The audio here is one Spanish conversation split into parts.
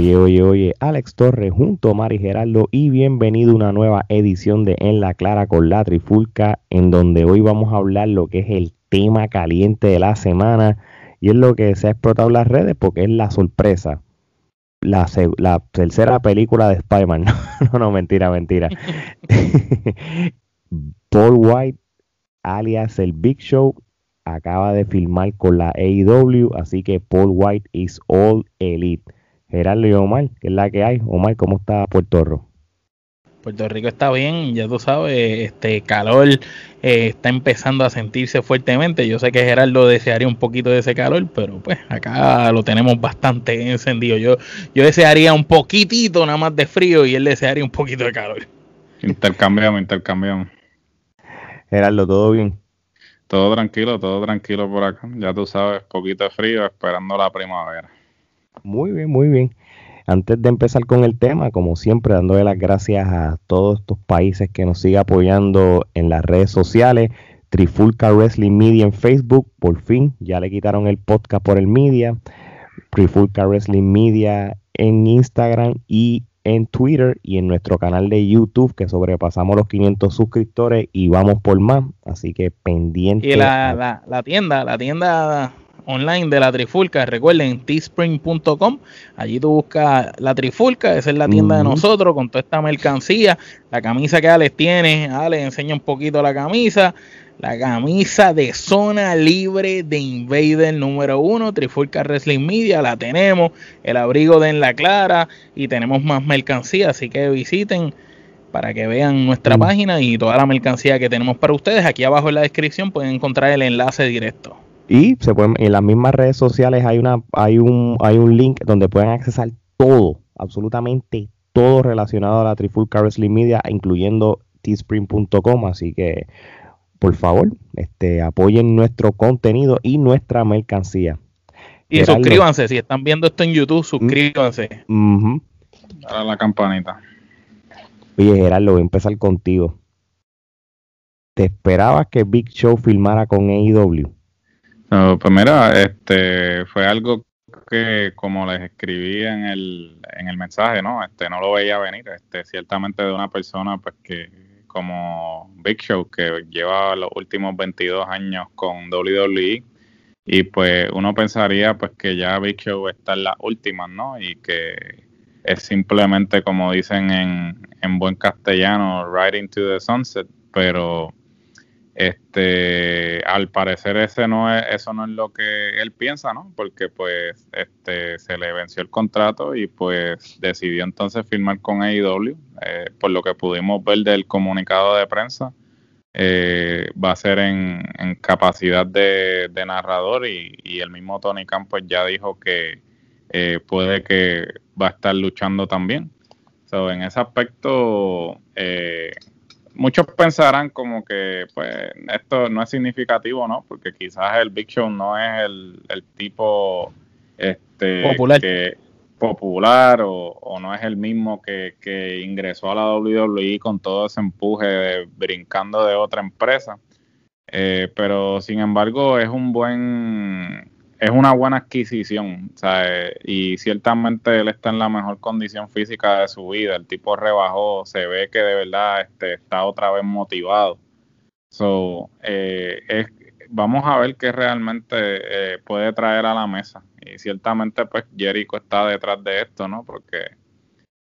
Oye, oye, oye, Alex Torres junto a Mari Geraldo y bienvenido a una nueva edición de En la Clara con la Trifulca, en donde hoy vamos a hablar lo que es el tema caliente de la semana y es lo que se ha explotado en las redes porque es la sorpresa. La, la tercera película de Spider-Man. No, no, mentira, mentira. Paul White, alias el Big Show, acaba de filmar con la AEW, así que Paul White is all elite. Gerardo y Omar, que es la que hay. Omar, ¿cómo está Puerto Rico? Puerto Rico está bien, ya tú sabes, este calor eh, está empezando a sentirse fuertemente. Yo sé que Gerardo desearía un poquito de ese calor, pero pues acá lo tenemos bastante encendido. Yo, yo desearía un poquitito nada más de frío y él desearía un poquito de calor. Intercambiamos, intercambiamos. Gerardo, ¿todo bien? Todo tranquilo, todo tranquilo por acá. Ya tú sabes, poquito de frío, esperando la primavera. Muy bien, muy bien. Antes de empezar con el tema, como siempre, dándole las gracias a todos estos países que nos siguen apoyando en las redes sociales. Trifulca Wrestling Media en Facebook, por fin, ya le quitaron el podcast por el media. Trifulca Wrestling Media en Instagram y en Twitter y en nuestro canal de YouTube que sobrepasamos los 500 suscriptores y vamos por más, así que pendiente. Y la, la tienda, la tienda online de la Trifulca. Recuerden, teespring.com. Allí tú buscas la Trifulca, esa es la tienda de nosotros con toda esta mercancía. La camisa que Alex tiene, Alex enseña un poquito la camisa. La camisa de zona libre de Invader número uno, Trifulca Wrestling Media, la tenemos. El abrigo de En la Clara y tenemos más mercancía, así que visiten para que vean nuestra página y toda la mercancía que tenemos para ustedes. Aquí abajo en la descripción pueden encontrar el enlace directo. Y se pueden, en las mismas redes sociales hay una, hay un, hay un link donde pueden accesar todo, absolutamente todo relacionado a la Trifulca Wrestling Media, incluyendo teespring.com. Así que, por favor, este, apoyen nuestro contenido y nuestra mercancía. Y suscríbanse, si están viendo esto en YouTube, suscríbanse. A la campanita. Oye, Gerardo, voy a empezar contigo. ¿Te esperabas que Big Show filmara con AEW? Pues mira, este fue algo que como les escribí en el, en el mensaje, ¿no? Este no lo veía venir, este ciertamente de una persona pues que como Big Show que lleva los últimos 22 años con WWE y pues uno pensaría pues que ya Big Show está en las últimas, ¿no? Y que es simplemente como dicen en, en buen castellano, riding to the sunset, pero este, al parecer ese no es, eso no es lo que él piensa, ¿no? Porque pues este se le venció el contrato y pues decidió entonces firmar con AEW. Eh, por lo que pudimos ver del comunicado de prensa, eh, va a ser en, capacidad de, narrador y, el mismo Tony Campos ya dijo que eh, puede que va a estar luchando también. So, en ese aspecto, eh, muchos pensarán como que pues esto no es significativo, ¿no? Porque quizás el Big Show no es el, tipo este, popular, popular o, no es el mismo que, ingresó a la WWE con todo ese empuje brincando de otra empresa. Eh, pero sin embargo es un buen es una buena adquisición, y ciertamente él está en la mejor condición física de su vida. El tipo rebajó, se ve que de verdad este, está otra vez motivado. So, eh, es, vamos a ver qué realmente eh, puede traer a la mesa. Y ciertamente, pues Jericho está detrás de esto, ¿no? Porque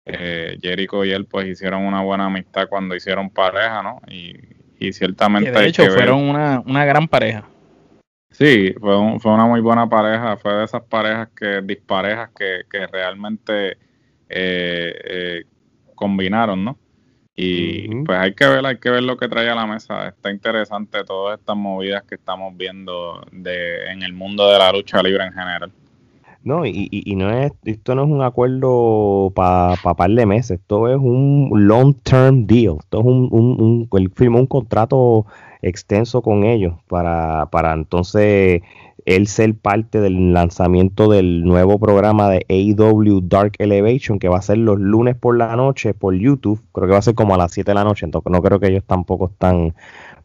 eh, Jericho y él, pues hicieron una buena amistad cuando hicieron pareja, ¿no? Y, y ciertamente. de hecho, fueron una, una gran pareja. Sí, fue, fue una muy buena pareja, fue de esas parejas que disparejas que, que realmente eh, eh, combinaron, ¿no? Y pues hay que ver, hay que ver lo que trae a la mesa. Está interesante todas estas movidas que estamos viendo de, en el mundo de la lucha libre en general. No, y, y, no es, esto no es un acuerdo para pa par de meses, esto es un long term deal, esto es un, un, un firmó un contrato extenso con ellos para, para entonces él ser parte del lanzamiento del nuevo programa de AW Dark Elevation que va a ser los lunes por la noche por YouTube, creo que va a ser como a las 7 de la noche, entonces no creo que ellos tampoco están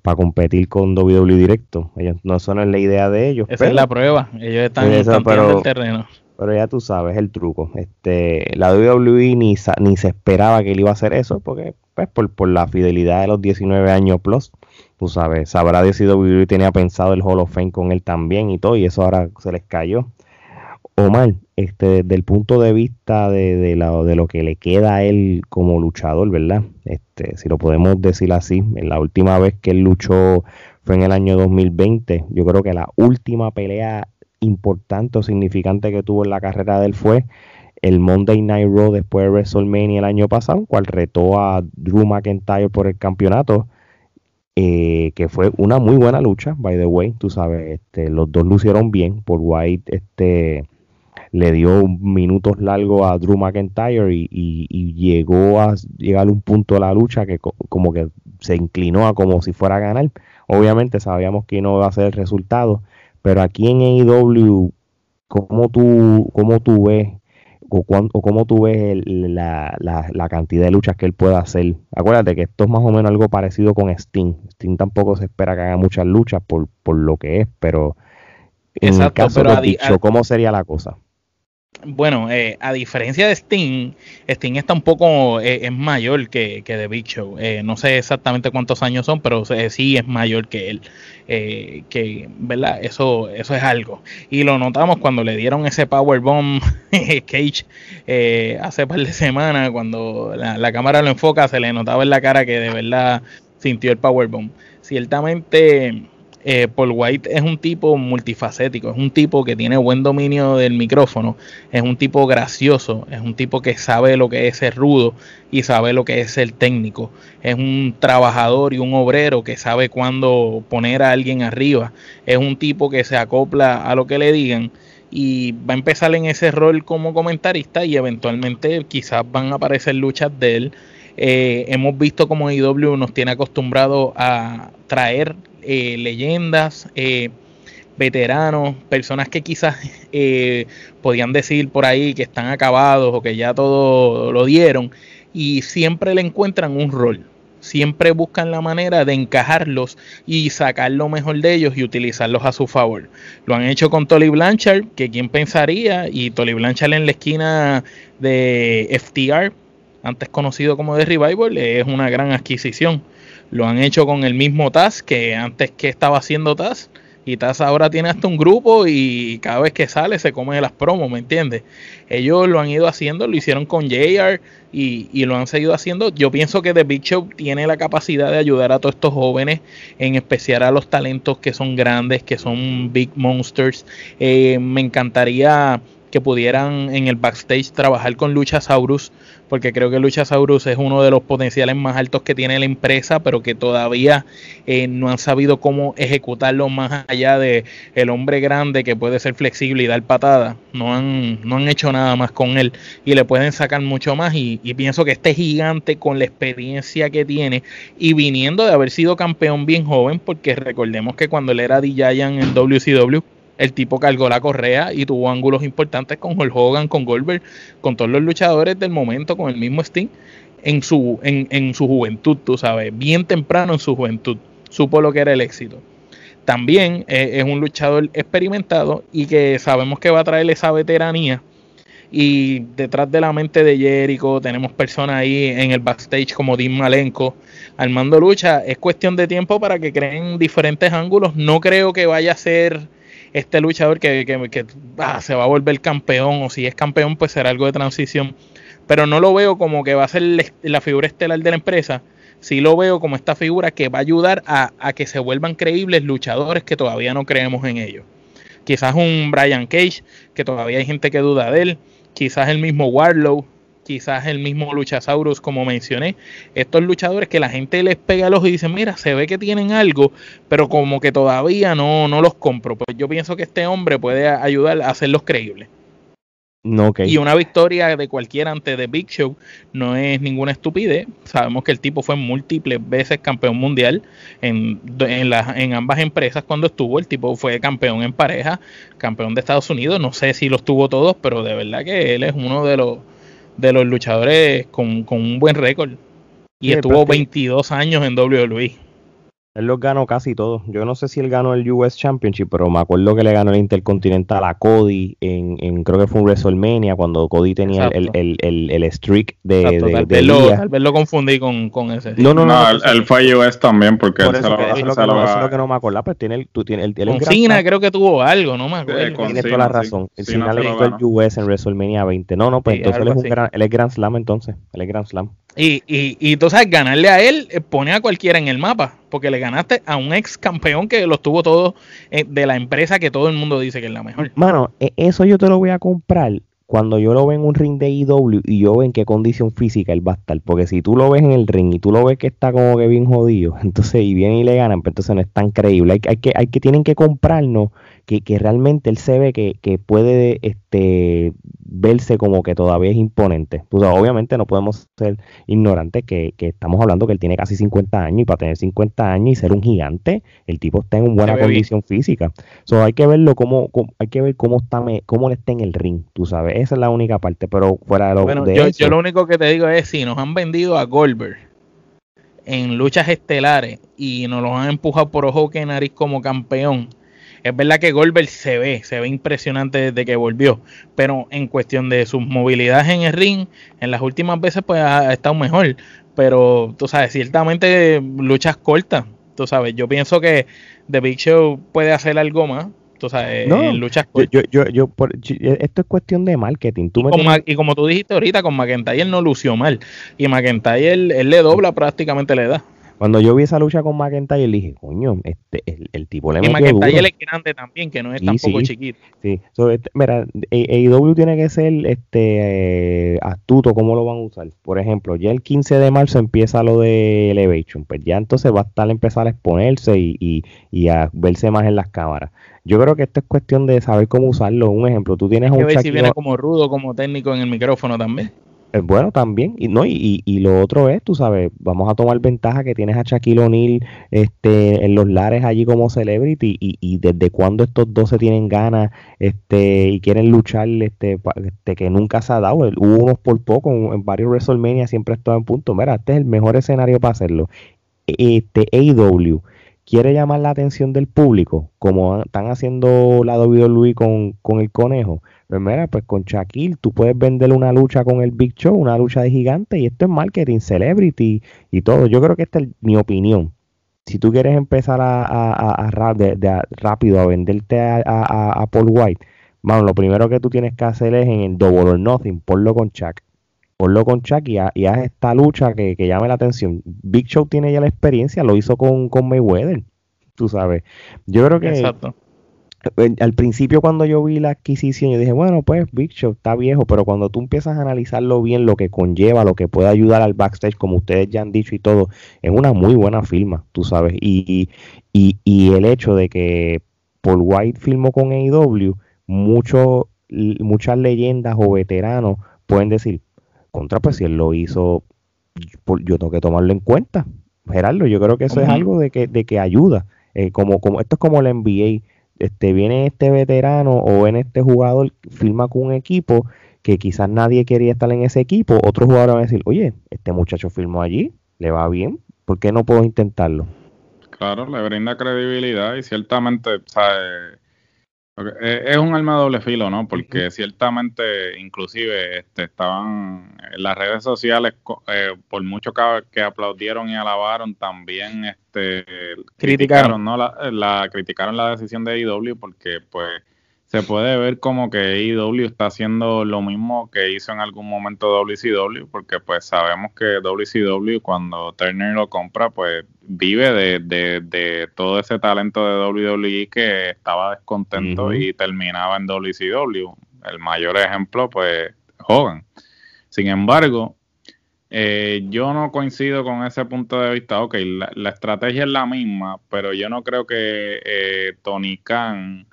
para competir con WWE directo, ellos no son la idea de ellos. Esa es la prueba, ellos están en el terreno. Pero ya tú sabes el truco. Este, la WWE ni, ni se esperaba que él iba a hacer eso, porque pues, por, por la fidelidad de los 19 años plus, tú sabes, sabrá si WWE tenía pensado el Hall of Fame con él también y todo, y eso ahora se les cayó. Omar, este, desde el punto de vista de, de, de, lo que le queda a él como luchador, ¿verdad? Este, si lo podemos decir así, en la última vez que él luchó fue en el año 2020. Yo creo que la última pelea importante o significante que tuvo en la carrera de él fue el Monday Night Raw después de WrestleMania el año pasado, cual retó a Drew McIntyre por el campeonato, eh, que fue una muy buena lucha, by the way, tú sabes, este, los dos lucieron bien, por White este, le dio minutos largos a Drew McIntyre y, llegó a llegar a un punto de la lucha que como que se inclinó a como si fuera a ganar. Obviamente sabíamos que no iba a ser el resultado, pero aquí en AEW, ¿cómo tú, cómo tú ves o, cómo tú ves la, la, cantidad de luchas que él pueda hacer? Acuérdate que esto es más o menos algo parecido con Sting. Sting tampoco se espera que haga muchas luchas por, por lo que es, pero en el caso de Dicho, ¿cómo sería la cosa? Bueno, eh, a diferencia de Sting, Sting está un poco eh, es mayor que, que The Big Show. Eh, no sé exactamente cuántos años son, pero sí es mayor que él. que, ¿verdad? Eso, eso es algo. Y lo notamos cuando le dieron ese powerbomb Cage hace par de semanas, cuando la, la, cámara lo enfoca, se le notaba en la cara que de verdad sintió el powerbomb. Ciertamente eh, Paul White es un tipo multifacético, es un tipo que tiene buen dominio del micrófono, es un tipo gracioso, es un tipo que sabe lo que es ser rudo y sabe lo que es ser técnico, es un trabajador y un obrero que sabe cuándo poner a alguien arriba, es un tipo que se acopla a lo que le digan y va a empezar en ese rol como comentarista y eventualmente quizás van a aparecer luchas de él. Eh, hemos visto como IW nos tiene acostumbrado a traer eh, leyendas, eh, veteranos, personas que quizás eh, podían decir por ahí que están acabados o que ya todo lo dieron y siempre le encuentran un rol. Siempre buscan la manera de encajarlos y sacar lo mejor de ellos y utilizarlos a su favor. Lo han hecho con Tolly Blanchard, que quien pensaría, y Tolly Blanchard en la esquina de FTR, antes conocido como The Revival, es una gran adquisición. Lo han hecho con el mismo Taz que antes que estaba haciendo Taz. Y Taz ahora tiene hasta un grupo y cada vez que sale se come las promos, ¿me entiendes? Ellos lo han ido haciendo, lo hicieron con JR y, y, lo han seguido haciendo. Yo pienso que The Big Show tiene la capacidad de ayudar a todos estos jóvenes, en especial a los talentos que son grandes, que son big monsters. Eh, me encantaría que pudieran en el backstage trabajar con Luchasaurus, porque creo que Luchasaurus es uno de los potenciales más altos que tiene la empresa, pero que todavía eh, no han sabido cómo ejecutarlo más allá de el hombre grande que puede ser flexible y dar patada. No han, no han hecho nada más con él y le pueden sacar mucho más. Y, pienso que este gigante con la experiencia que tiene y viniendo de haber sido campeón bien joven, porque recordemos que cuando él era DJ en WCW, el tipo cargó la correa y tuvo ángulos importantes con Hulk Hogan, con Goldberg, con todos los luchadores del momento, con el mismo Sting, en su, en, en su juventud, tú sabes, bien temprano en su juventud, supo lo que era el éxito. También eh, es un luchador experimentado y que sabemos que va a traer esa veteranía. Y detrás de la mente de Jericho tenemos personas ahí en el backstage como Dean Malenko armando lucha. Es cuestión de tiempo para que creen diferentes ángulos. No creo que vaya a ser este luchador que, que, ah, se va a volver campeón o si es campeón pues será algo de transición. Pero no lo veo como que va a ser la figura estelar de la empresa. Sí lo veo como esta figura que va a ayudar a, a que se vuelvan creíbles luchadores que todavía no creemos en ellos. Quizás un Brian Cage, que todavía hay gente que duda de él. Quizás el mismo Warlow, quizás el mismo Luchasaurus, como mencioné, estos luchadores que la gente les pega el ojo y dice, mira, se ve que tienen algo, pero como que todavía no, no los compro. Pues yo pienso que este hombre puede ayudar a hacerlos creíbles. No, Y una victoria de cualquiera ante The Big Show no es ninguna estupidez. Sabemos que el tipo fue múltiples veces campeón mundial en, en, en ambas empresas cuando estuvo. El tipo fue campeón en pareja, campeón de Estados Unidos. No sé si los tuvo todos, pero de verdad que él es uno de los de los luchadores con, un buen récord. Y estuvo 22 años en WWE. Él los ganó casi todos. Yo no sé si él ganó el US Championship, pero me acuerdo que le ganó el Intercontinental a Cody en, en creo que fue un WrestleMania cuando Cody tenía el, el, el, el, streak de, Exacto, de, de tal, vez lo, confundí con, con, ese. No, no, no. él, fue US también porque él eso, se lo, lo, lo, es lo que no me acuerdo. Pues tiene el, tú tienes el, el con Cena creo que tuvo algo, no me acuerdo. Tiene toda la razón. el Cena le ganó el US en WrestleMania 20. No, no, pues entonces él es, un gran, él es Grand Slam entonces. Él es Grand Slam. Y, y, y sabes, ganarle a él eh, pone a cualquiera en el mapa, porque le ganaste a un ex campeón que los tuvo todos eh, de la empresa que todo el mundo dice que es la mejor. Mano, e, eso yo te lo voy a comprar cuando yo lo veo en un ring de IW y yo veo en qué condición física él va a estar. Porque si tú lo ves en el ring y tú lo ves que está como que bien jodido, entonces y viene y le ganan, pues entonces no es tan creíble. Hay, hay, que, hay que, tienen que comprarnos que, que realmente él se ve que, que puede este, verse como que todavía es imponente. Pues obviamente no podemos ser ignorantes que, que, estamos hablando que él tiene casi 50 años y para tener 50 años y ser un gigante, el tipo está en buena condición física. So, hay que verlo como, hay que ver cómo está cómo él está en el ring, tú sabes, esa es la única parte, pero fuera de lo bueno, yo, yo lo único que te digo es si nos han vendido a Goldberg en luchas estelares y nos lo han empujado por ojo que nariz como campeón es verdad que Goldberg se ve, se ve impresionante desde que volvió, pero en cuestión de sus movilidades en el ring, en las últimas veces pues ha estado mejor, pero tú sabes, ciertamente luchas cortas, tú sabes, yo pienso que The Big Show puede hacer algo más, tú sabes, en luchas cortas. Yo, yo, yo, esto es cuestión de marketing. y, como tú dijiste ahorita, con McIntyre no lució mal, y McIntyre él le dobla prácticamente le da. Cuando yo vi esa lucha con McIntyre, le dije, coño, este, el, tipo le y metió McIntyre es grande también, que no es tampoco chiquito. Sí, este, mira, AEW tiene que ser este astuto cómo lo van a usar. Por ejemplo, ya el 15 de marzo empieza lo de Elevation, pues ya entonces va a estar a empezar a exponerse y, y, a verse más en las cámaras. Yo creo que esto es cuestión de saber cómo usarlo. Un ejemplo, tú tienes un... ver si viene como rudo, como técnico en el micrófono también. Eh, bueno, también, y no y, y, lo otro es, tú sabes, vamos a tomar ventaja que tienes a Shaquille O'Neal este, en los lares allí como celebrity y, y desde cuando estos dos se tienen ganas este, y quieren luchar este, este, que nunca se ha dado, hubo unos por poco, en varios WrestleMania siempre estaba en punto, mira, este es el mejor escenario para hacerlo. Este AEW quiere llamar la atención del público, como están haciendo la WWE con, con el conejo pues mira, pues con Shaquille tú puedes vender una lucha con el Big Show, una lucha de gigante, y esto es marketing, celebrity y todo. Yo creo que esta es mi opinión. Si tú quieres empezar a, a, rápido a venderte a, Paul White, bueno, lo primero que tú tienes que hacer es en el Double or Nothing, ponlo con Shaq. Ponlo con Shaq y, y haz esta lucha que, que, llame la atención. Big Show tiene ya la experiencia, lo hizo con, con Mayweather, tú sabes. Yo creo que Exacto al principio cuando yo vi la adquisición, yo dije, bueno, pues Big Show está viejo, pero cuando tú empiezas a analizarlo bien, lo que conlleva, lo que puede ayudar al backstage, como ustedes ya han dicho y todo, es una muy buena firma, tú sabes. Y, y, y el hecho de que Paul White filmó con AEW, muchos muchas leyendas o veteranos pueden decir, contra, pues si él lo hizo, yo tengo que tomarlo en cuenta. Gerardo, yo creo que eso es algo de que, de que ayuda. Eh, como, como, esto es como la NBA este, viene este veterano o en este jugador, firma con un equipo que quizás nadie quería estar en ese equipo, otro jugador va a decir, oye, este muchacho firmó allí, le va bien, ¿por qué no puedo intentarlo? Claro, le brinda credibilidad y ciertamente, o eh, es un arma de doble filo, ¿no? Porque ciertamente, inclusive, este, estaban en las redes sociales, eh, por mucho que, aplaudieron y alabaron, también este, criticaron, ¿no? La, la, criticaron la decisión de IW porque, pues, se puede ver como que IW está haciendo lo mismo que hizo en algún momento WCW, porque pues sabemos que WCW cuando Turner lo compra, pues vive de, de, todo ese talento de WWE que estaba descontento y terminaba en WCW. El mayor ejemplo, pues, Hogan. Sin embargo, eh, yo no coincido con ese punto de vista. Ok, la, estrategia es la misma, pero yo no creo que eh, Tony Khan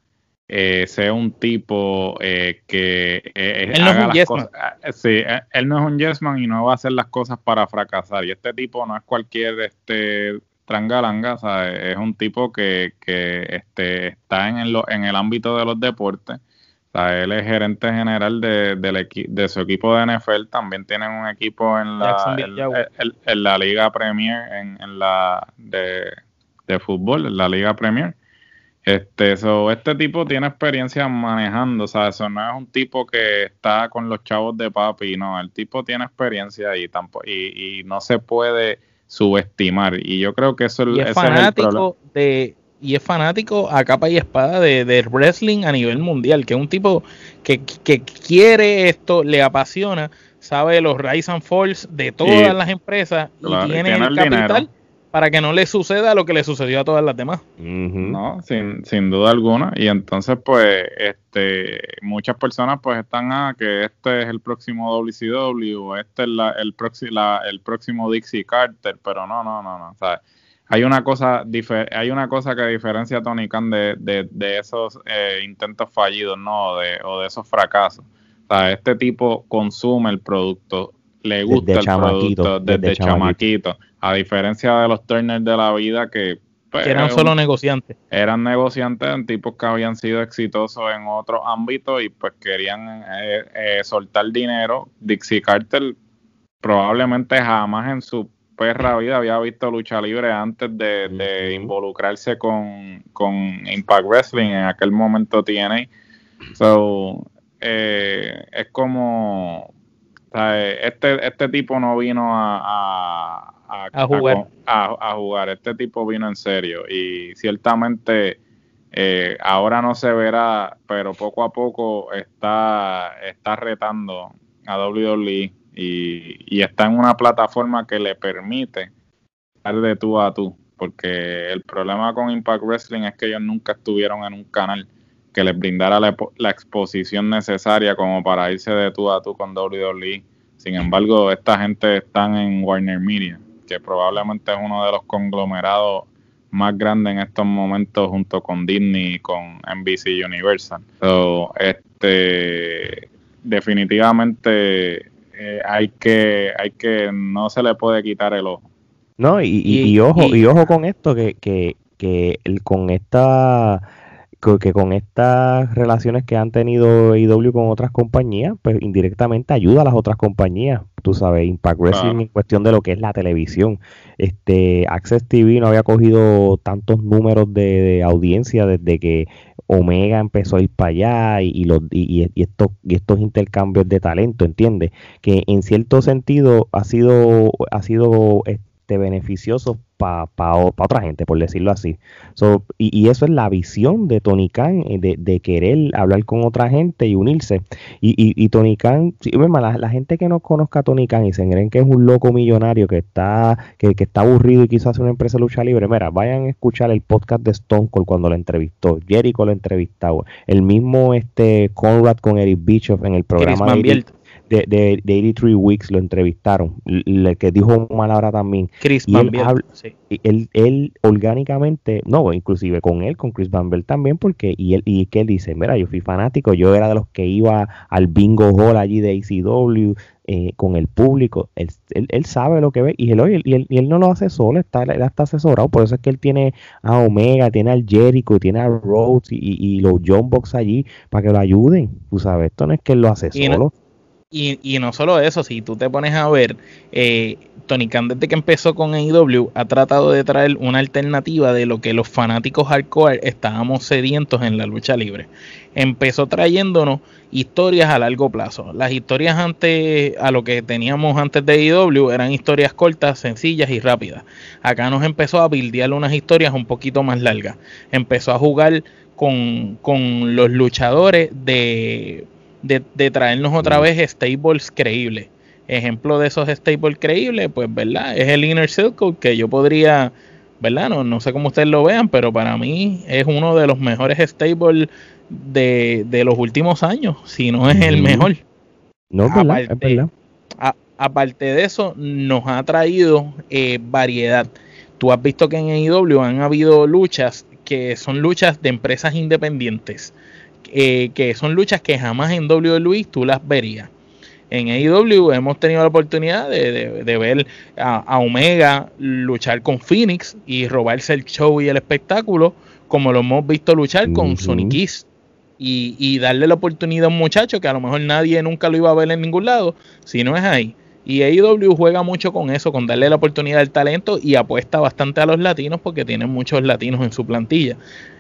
eh, sea un tipo eh, que eh, él no haga las cosas. Sí, él no es un yesman y no va a hacer las cosas para fracasar. Y este tipo no es cualquier este trangalanga, es un tipo que, que este, está en el, en el ámbito de los deportes. él es gerente general de, de su equipo de NFL. También tienen un equipo en la, en, la Liga Premier, en, en la de de fútbol, en la Liga Premier. Este, so, este tipo tiene experiencia manejando, o sea, eso no es un tipo que está con los chavos de papi, no, el tipo tiene experiencia y, tampoco, y, no se puede subestimar. Y yo creo que eso es fanático de y es fanático a capa y espada de, wrestling a nivel mundial, que es un tipo que, que quiere esto, le apasiona, sabe los rise and falls de todas las empresas y tiene, el, capital para que no le suceda lo que le sucedió a todas las demás. No, sin, sin duda alguna. Y entonces, pues, este, muchas personas pues están a ah, que este es el próximo WCW o este es la, el, la, el próximo Dixie Carter, pero no, no, no, no. hay una cosa hay una cosa que diferencia a Tony Khan de, de, esos eh, intentos fallidos, ¿no? De, o de esos fracasos. O sea, este tipo consume el producto, le gusta el producto desde, chamaquito a diferencia de los Turner de la vida que, pues, eran solo negociantes. Eran negociantes en tipos que habían sido exitosos en otros ámbitos y pues querían eh, eh, soltar dinero. Dixie Carter probablemente jamás en su perra vida había visto lucha libre antes de, involucrarse con, con, Impact Wrestling. En aquel momento tiene. So, eh, es como. Este, este tipo no vino a a, jugar. A, jugar. Este tipo vino en serio y ciertamente eh, ahora no se verá, pero poco a poco está, está retando a WWE y, y está en una plataforma que le permite estar de tú a tú. Porque el problema con Impact Wrestling es que ellos nunca estuvieron en un canal que les brindara la, la exposición necesaria como para irse de tú a tú con WWE. Sin embargo, esta gente están en Warner Media que probablemente es uno de los conglomerados más grandes en estos momentos junto con Disney y con NBC Universal. este, definitivamente eh, hay que, hay que, no se le puede quitar el ojo. No, y, y, ojo, y, ojo con esto, que, que, que el, con esta que con estas relaciones que han tenido IW con otras compañías, pues indirectamente ayuda a las otras compañías. Tú sabes, Impact Wrestling en cuestión de lo que es la televisión. Este Access TV no había cogido tantos números de, audiencia desde que Omega empezó a ir para allá y, los, y, estos, y estos intercambios de talento, ¿entiendes? Que en cierto sentido ha sido, ha sido este, beneficioso para otra gente, por decirlo así. y, eso es la visión de Tony Khan, eh, de, querer hablar con otra gente y unirse. Y, y, Tony Khan, la, gente que no conozca a Tony Khan y se creen que es un loco millonario que está, que, está aburrido y quiso hacer una empresa de lucha libre, mira, vayan a escuchar el podcast de Stone Cold cuando lo entrevistó, Jericho lo entrevistó, el mismo este Conrad con Eric Bischoff en el programa de, de, 83 Weeks lo entrevistaron, el que dijo mal ahora también. Chris y él, él, orgánicamente, no, inclusive con él, con Chris Van también, porque, y él, y que él dice, mira, yo fui fanático, yo era de los que iba al bingo hall allí de ACW, eh, con el público, él, él, sabe lo que ve y él, y él, y él no lo hace solo, está, él está asesorado, por eso es que él tiene a Omega, tiene al Jericho, tiene a Rhodes y, y, los John Box allí para que lo ayuden, tú sabes, esto no es que él lo hace solo. Y, no solo eso, si tú te pones a ver, eh, Tony Khan desde que empezó con AEW ha tratado de traer una alternativa de lo que los fanáticos hardcore estábamos sedientos en la lucha libre. Empezó trayéndonos historias a largo plazo. Las historias antes, a lo que teníamos antes de AEW, eran historias cortas, sencillas y rápidas. Acá nos empezó a bildear unas historias un poquito más largas. Empezó a jugar con, con los luchadores de de, traernos otra mm. vez stables creíbles. Ejemplo de esos stables creíbles, pues, ¿verdad? Es el Inner Circle que yo podría, ¿verdad? No, no sé cómo ustedes lo vean, pero para mí es uno de los mejores stables de, de los últimos años, si no es el mejor. No, aparte, aparte de eso, nos ha traído eh, variedad. Tú has visto que en AEW han habido luchas que son luchas de empresas independientes eh, que son luchas que jamás en WWE tú las verías. En AEW hemos tenido la oportunidad de, ver a, Omega luchar con Phoenix y robarse el show y el espectáculo, como lo hemos visto luchar con Sonic Kiss. Y, darle la oportunidad a un muchacho que a lo mejor nadie nunca lo iba a ver en ningún lado, si no es ahí. Y AEW juega mucho con eso, con darle la oportunidad al talento y apuesta bastante a los latinos porque tienen muchos latinos en su plantilla.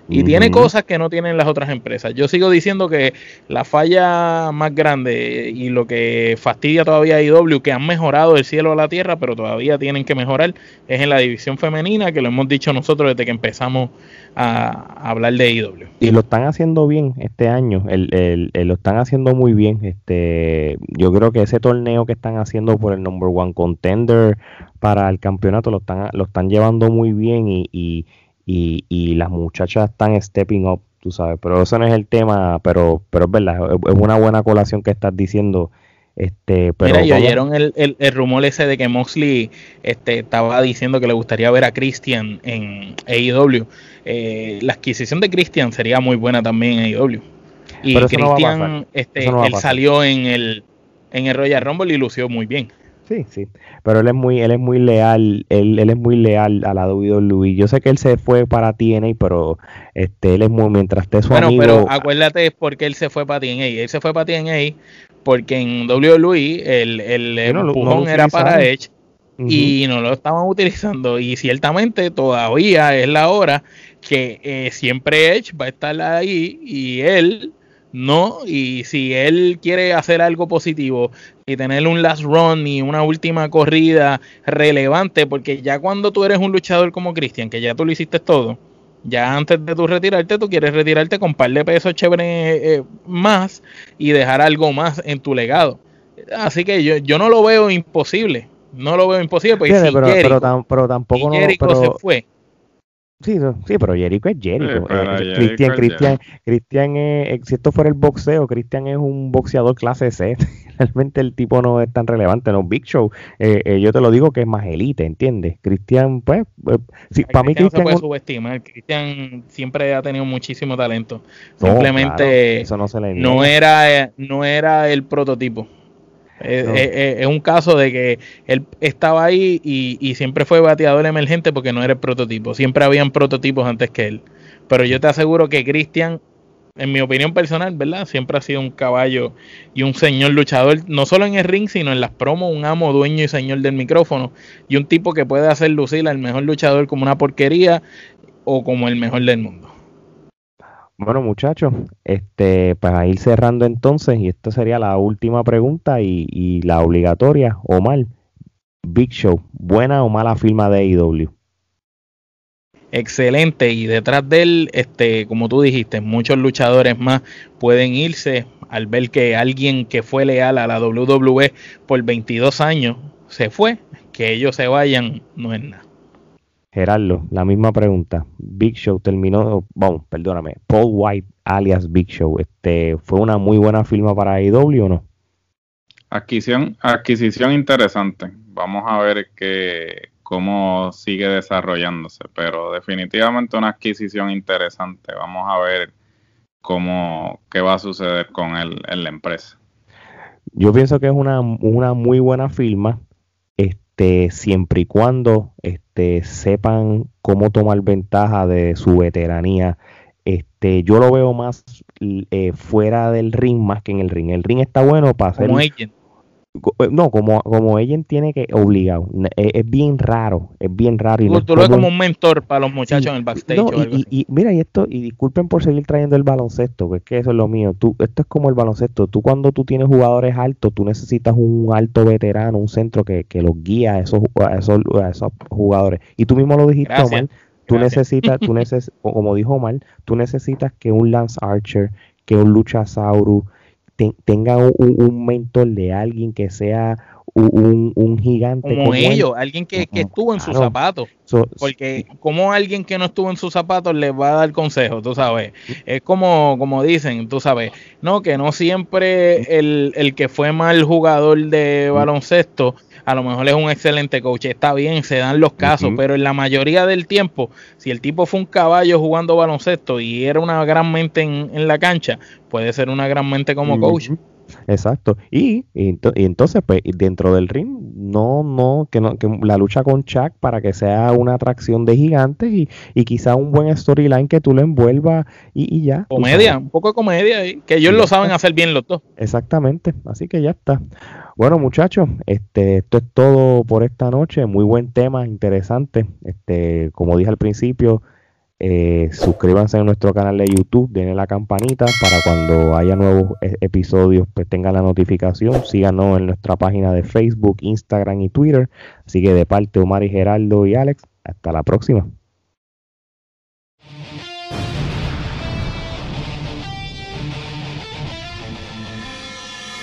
Y tiene cosas que no tienen las otras empresas. Yo sigo diciendo que la falla más grande y lo que fastidia todavía a IW, que han mejorado el cielo a la tierra, pero todavía tienen que mejorar, es en la división femenina, que lo hemos dicho nosotros desde que empezamos a, hablar de IW. Y lo están haciendo bien este año, el, lo están haciendo muy bien. Este, yo creo que ese torneo que están haciendo por el number one contender para el campeonato lo están, lo están llevando muy bien y y, las muchachas están stepping up, tú sabes, pero eso no es el tema, pero, pero es verdad, es una buena colación que estás diciendo. Este, pero Mira, y oyeron el, el, rumor ese de que Moxley este, estaba diciendo que le gustaría ver a Christian en AEW. Eh, la adquisición de Christian sería muy buena también en AEW. Y Christian, este, él salió en el, en el Royal Rumble y lució muy bien. Sí, sí. Pero él es muy, él es muy leal, él, él es muy leal a la WWE. Yo sé que él se fue para TNA, pero este, él es muy, mientras esté su bueno, pero acuérdate por qué él se fue para TNA. Él se fue para TNA porque en WWE el, el empujón era para Edge y no lo estaban utilizando. Y ciertamente todavía es la hora que eh, siempre Edge va a estar ahí y él no, y si él quiere hacer algo positivo y tener un last run y una última corrida relevante, porque ya cuando tú eres un luchador como Cristian, que ya tú lo hiciste todo, ya antes de tú retirarte, tú quieres retirarte con un par de pesos chéveres eh, más y dejar algo más en tu legado. Así que yo, yo no lo veo imposible, no lo veo imposible, porque si pero, pero, tampoco se fue Sí, sí, pero Jericho es Jericho. Eh, Cristian, Cristian, Cristian, es, si esto fuera el boxeo, Cristian es un boxeador clase C. Realmente el tipo no es tan relevante, no Big Show. Eh, eh, yo te lo digo que es más elite, ¿entiendes? Cristian, pues, para mí Cristian no se puede subestimar. Cristian siempre ha tenido muchísimo talento. Simplemente no, no era, no era el prototipo. Es, un caso de que él estaba ahí y, siempre fue bateador emergente porque no era el prototipo. Siempre habían prototipos antes que él. Pero yo te aseguro que Cristian, en mi opinión personal, ¿verdad? Siempre ha sido un caballo y un señor luchador, no solo en el ring, sino en las promos, un amo, dueño y señor del micrófono. Y un tipo que puede hacer lucir al mejor luchador como una porquería o como el mejor del mundo. Bueno, muchachos, este, para ir cerrando entonces, y esta sería la última pregunta y, la obligatoria, Omar, Big Show, ¿buena o mala firma de AEW? Excelente, y detrás de él, este, como tú dijiste, muchos luchadores más pueden irse al ver que alguien que fue leal a la WWE por 22 años se fue, que ellos se vayan no es nada. Gerardo, la misma pregunta. Big Show terminó, vamos, perdóname, Paul White alias Big Show, este, ¿fue una muy buena firma para AEW o no? Adquisición, adquisición interesante. Vamos a ver que, cómo sigue desarrollándose, pero definitivamente una adquisición interesante. Vamos a ver cómo, qué va a suceder con él en la empresa. Yo pienso que es una, una muy buena firma este, siempre y cuando este, sepan cómo tomar ventaja de su veteranía. Este, yo lo veo más eh, fuera del ring más que en el ring. El ring está bueno para hacer. No, como, como ella tiene que obligado. Es, bien raro, es bien raro. Y tú, lo ves como un mentor para los muchachos en el backstage. y, mira, y esto, y disculpen por seguir trayendo el baloncesto, porque es que eso es lo mío. Tú, esto es como el baloncesto. Tú cuando tú tienes jugadores altos, tú necesitas un alto veterano, un centro que, que los guía a esos, a esos, esos jugadores. Y tú mismo lo dijiste, Omar. Tú necesitas, tú neces como dijo Omar, tú necesitas que un Lance Archer, que un Luchasaurus, tenga un, mentor de alguien que sea un, gigante. Como, ellos, alguien que, estuvo en sus zapatos. porque como alguien que no estuvo en sus zapatos le va a dar consejos, tú sabes. Es como, como dicen, tú sabes, no, que no siempre el, el que fue mal jugador de baloncesto a lo mejor es un excelente coach, está bien, se dan los casos, pero en la mayoría del tiempo, si el tipo fue un caballo jugando baloncesto y era una gran mente en, la cancha, puede ser una gran mente como coach. Exacto. Y, y, entonces, pues, dentro del ring, no, no, que no, que la lucha con Chuck para que sea una atracción de gigantes y, y quizá un buen storyline que tú lo envuelvas y, ya. Comedia, un poco de comedia, que ellos lo saben hacer bien los dos. Exactamente, así que ya está. Bueno, muchachos, este, esto es todo por esta noche. Muy buen tema, interesante. Este, como dije al principio, eh, suscríbanse a nuestro canal de YouTube, denle la campanita para cuando haya nuevos e, episodios pues tengan la notificación. Síganos en nuestra página de Facebook, Instagram y Twitter. Así que de parte Omar y Geraldo y Alex, hasta la próxima.